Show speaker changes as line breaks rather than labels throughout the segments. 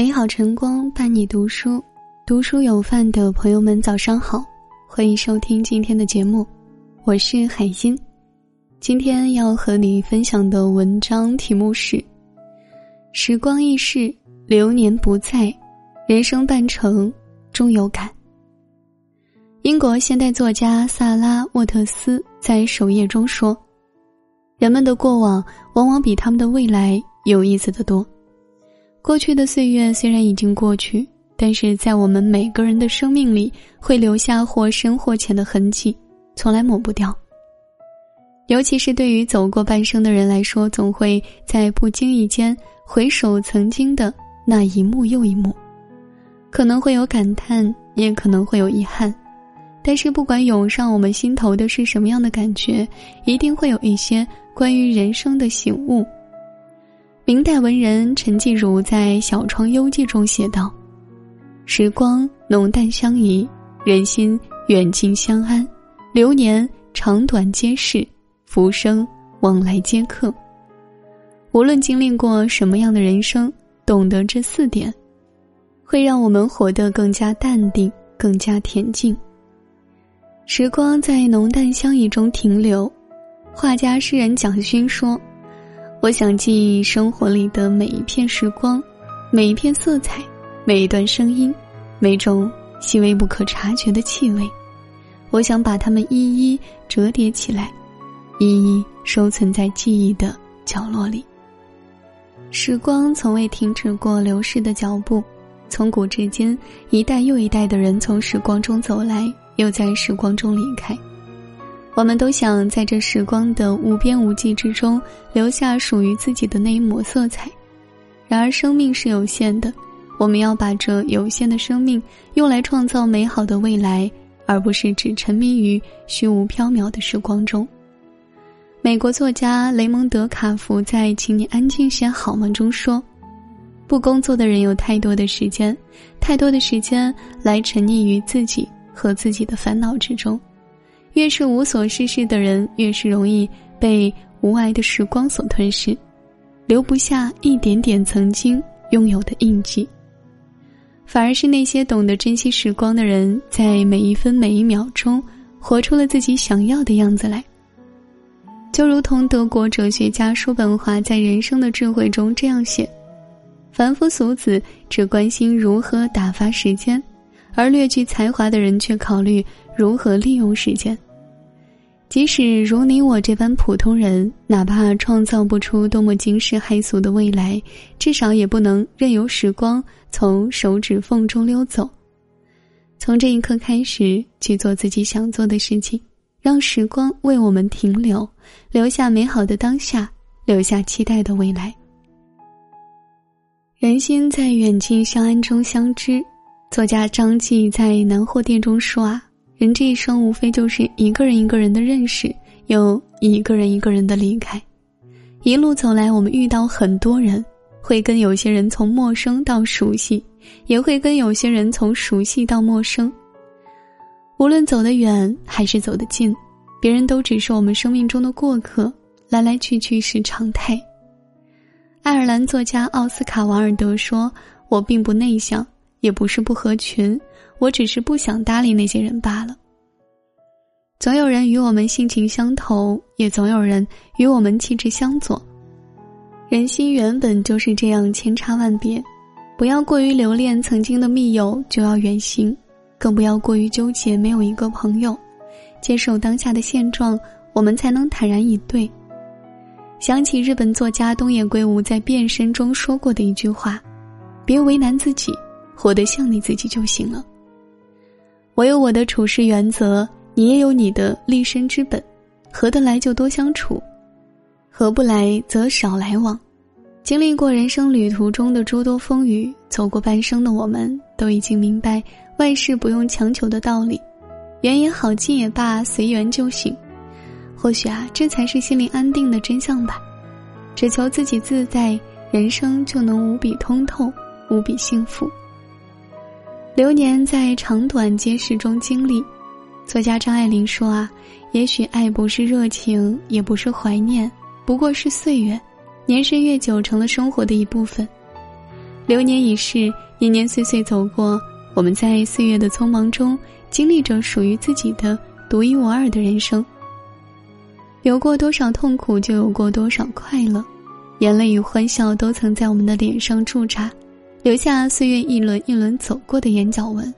美好晨光伴你读书，读书有饭的朋友们早上好，欢迎收听今天的节目，我是海音。今天要和你分享的文章题目是：时光易逝，流年不再，人生半程终有感。英国现代作家萨拉沃特斯在首页中说：“人们的过往往往比他们的未来有意思的多。”过去的岁月虽然已经过去，但是在我们每个人的生命里会留下或深或浅的痕迹，从来抹不掉。尤其是对于走过半生的人来说，总会在不经意间回首曾经的那一幕又一幕，可能会有感叹，也可能会有遗憾。但是不管涌上我们心头的是什么样的感觉，一定会有一些关于人生的醒悟。明代文人陈继儒在《小窗幽记》中写道：“时光浓淡相宜，人心远近相安，流年长短皆是，浮生往来皆客。无论经历过什么样的人生，懂得这四点，会让我们活得更加淡定，更加恬静。时光在浓淡相宜中停留。”画家诗人蒋勋说。我想记忆生活里的每一片时光，每一片色彩，每一段声音，每种细微不可察觉的气味。我想把它们一一折叠起来，一一收存在记忆的角落里。时光从未停止过流逝的脚步，从古至今，一代又一代的人从时光中走来，又在时光中离开。我们都想在这时光的无边无际之中留下属于自己的那一抹色彩，然而生命是有限的，我们要把这有限的生命用来创造美好的未来，而不是只沉迷于虚无缥缈的时光中。美国作家雷蒙德·卡福在《请你安静些好吗》中说：“不工作的人有太多的时间，太多的时间来沉溺于自己和自己的烦恼之中。”越是无所事事的人，越是容易被无爱的时光所吞噬，留不下一点点曾经拥有的印记。反而是那些懂得珍惜时光的人，在每一分每一秒钟，活出了自己想要的样子来。就如同德国哲学家叔本华在《人生的智慧》中这样写：“凡夫俗子只关心如何打发时间，而略具才华的人却考虑。”如何利用时间？即使如你我这般普通人，哪怕创造不出多么惊世骇俗的未来，至少也不能任由时光从手指缝中溜走。从这一刻开始，去做自己想做的事情，让时光为我们停留，留下美好的当下，留下期待的未来。人心在远近相安中相知。作家张继在《南货店》中说啊。人这一生无非就是一个人一个人的认识，又一个人一个人的离开。一路走来，我们遇到很多人，会跟有些人从陌生到熟悉，也会跟有些人从熟悉到陌生。无论走得远还是走得近，别人都只是我们生命中的过客，来来去去是常态。爱尔兰作家奥斯卡·王尔德说：“我并不内向，也不是不合群。”我只是不想搭理那些人罢了。总有人与我们性情相投，也总有人与我们气质相左。人心原本就是这样千差万别，不要过于留恋曾经的密友，就要远行；更不要过于纠结没有一个朋友。接受当下的现状，我们才能坦然以对。想起日本作家东野圭吾在《变身》中说过的一句话：“别为难自己，活得像你自己就行了。”我有我的处事原则，你也有你的立身之本，合得来就多相处，合不来则少来往。经历过人生旅途中的诸多风雨，走过半生的我们，都已经明白万事不用强求的道理，缘也好，尽也罢，随缘就行。或许啊，这才是心灵安定的真相吧。只求自己自在，人生就能无比通透，无比幸福。流年在长短皆是中经历，作家张爱玲说啊，也许爱不是热情，也不是怀念，不过是岁月，年深月久成了生活的一部分。流年已逝，年年岁岁走过，我们在岁月的匆忙中，经历着属于自己的独一无二的人生。有过多少痛苦，就有过多少快乐，眼泪与欢笑都曾在我们的脸上驻扎，留下岁月一轮一轮走过的眼角纹。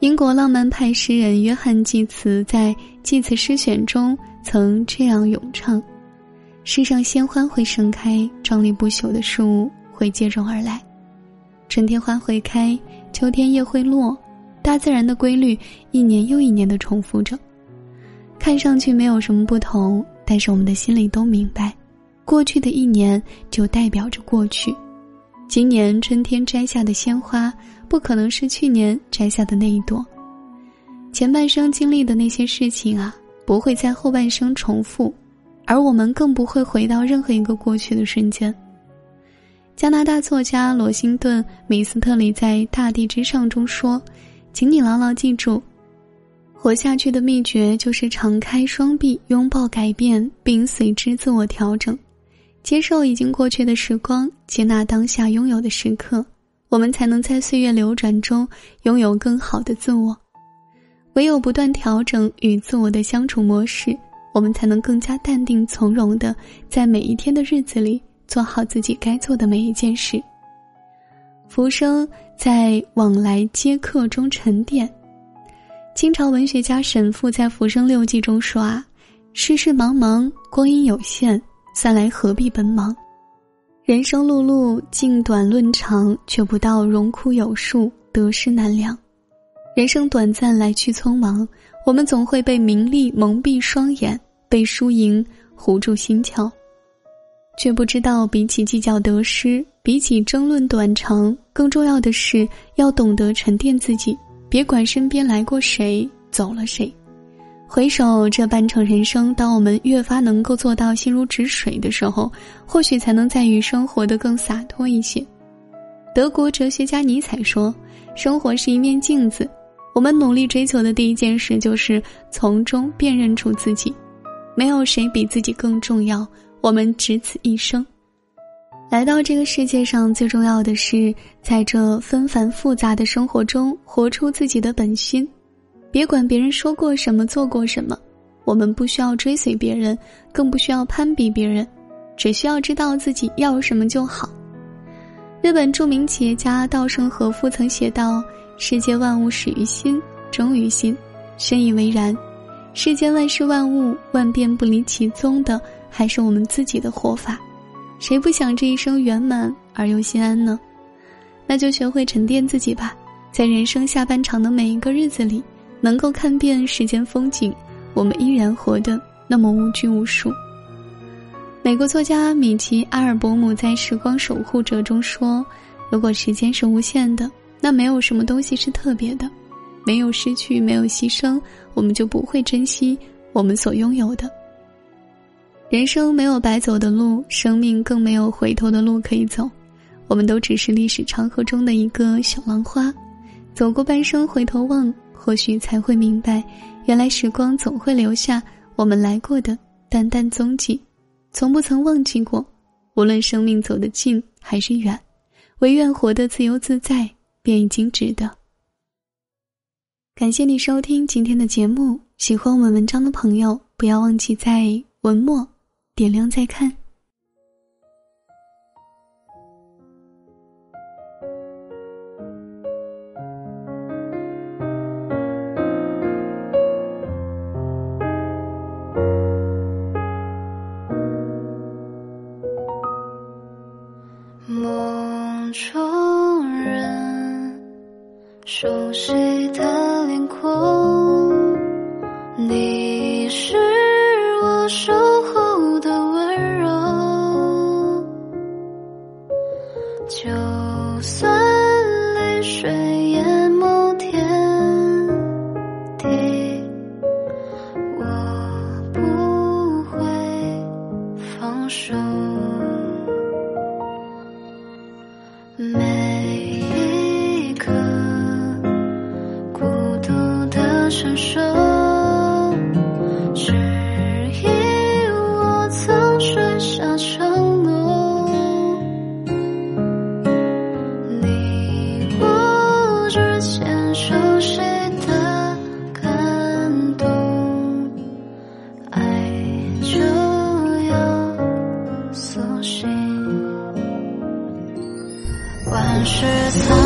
英国浪漫派诗人约翰·济慈在《济慈诗选》中曾这样咏唱：“世上鲜花会盛开，壮丽不朽的树会接踵而来。春天花会开，秋天叶会落，大自然的规律一年又一年的重复着。看上去没有什么不同，但是我们的心里都明白，过去的一年就代表着过去。今年春天摘下的鲜花。”不可能是去年摘下的那一朵。前半生经历的那些事情啊，不会在后半生重复，而我们更不会回到任何一个过去的瞬间。加拿大作家罗辛顿·米斯特里在《大地之上》中说：“请你牢牢记住，活下去的秘诀就是敞开双臂，拥抱改变，并随之自我调整，接受已经过去的时光，接纳当下拥有的时刻。”我们才能在岁月流转中拥有更好的自我，唯有不断调整与自我的相处模式，我们才能更加淡定从容的在每一天的日子里做好自己该做的每一件事。浮生在《往来接客》中沉淀。清朝文学家沈复在《浮生六记》中说：“啊，世事茫茫，光阴有限，算来何必奔忙。”人生碌碌，尽短论长，却不到荣枯有数，得失难量。人生短暂，来去匆忙，我们总会被名利蒙蔽双眼，被输赢糊住心窍，却不知道，比起计较得失，比起争论短长，更重要的是要懂得沉淀自己，别管身边来过谁，走了谁。回首这半程人生，当我们越发能够做到心如止水的时候，或许才能在余生活得更洒脱一些。德国哲学家尼采说：“生活是一面镜子，我们努力追求的第一件事就是从中辨认出自己。没有谁比自己更重要。我们只此一生，来到这个世界上，最重要的是在这纷繁复杂的生活中，活出自己的本心。”别管别人说过什么，做过什么，我们不需要追随别人，更不需要攀比别人，只需要知道自己要什么就好。日本著名企业家稻盛和夫曾写道：“世界万物始于心，终于心。”深以为然。世间万事万物，万变不离其宗的，还是我们自己的活法。谁不想这一生圆满而又心安呢？那就学会沉淀自己吧，在人生下半场的每一个日子里。能够看遍世间风景，我们依然活得那么无拘无束。美国作家米奇·阿尔伯姆在《时光守护者》中说：“如果时间是无限的，那没有什么东西是特别的。没有失去，没有牺牲，我们就不会珍惜我们所拥有的。人生没有白走的路，生命更没有回头的路可以走。我们都只是历史长河中的一个小浪花，走过半生，回头望。”或许才会明白，原来时光总会留下我们来过的淡淡踪迹，从不曾忘记过。无论生命走得近还是远，唯愿活得自由自在，便已经值得。感谢你收听今天的节目，喜欢我们文章的朋友，不要忘记在文末点亮再看。就算泪水淹没天地我不会放手。
每一刻孤独的承受。沧桑，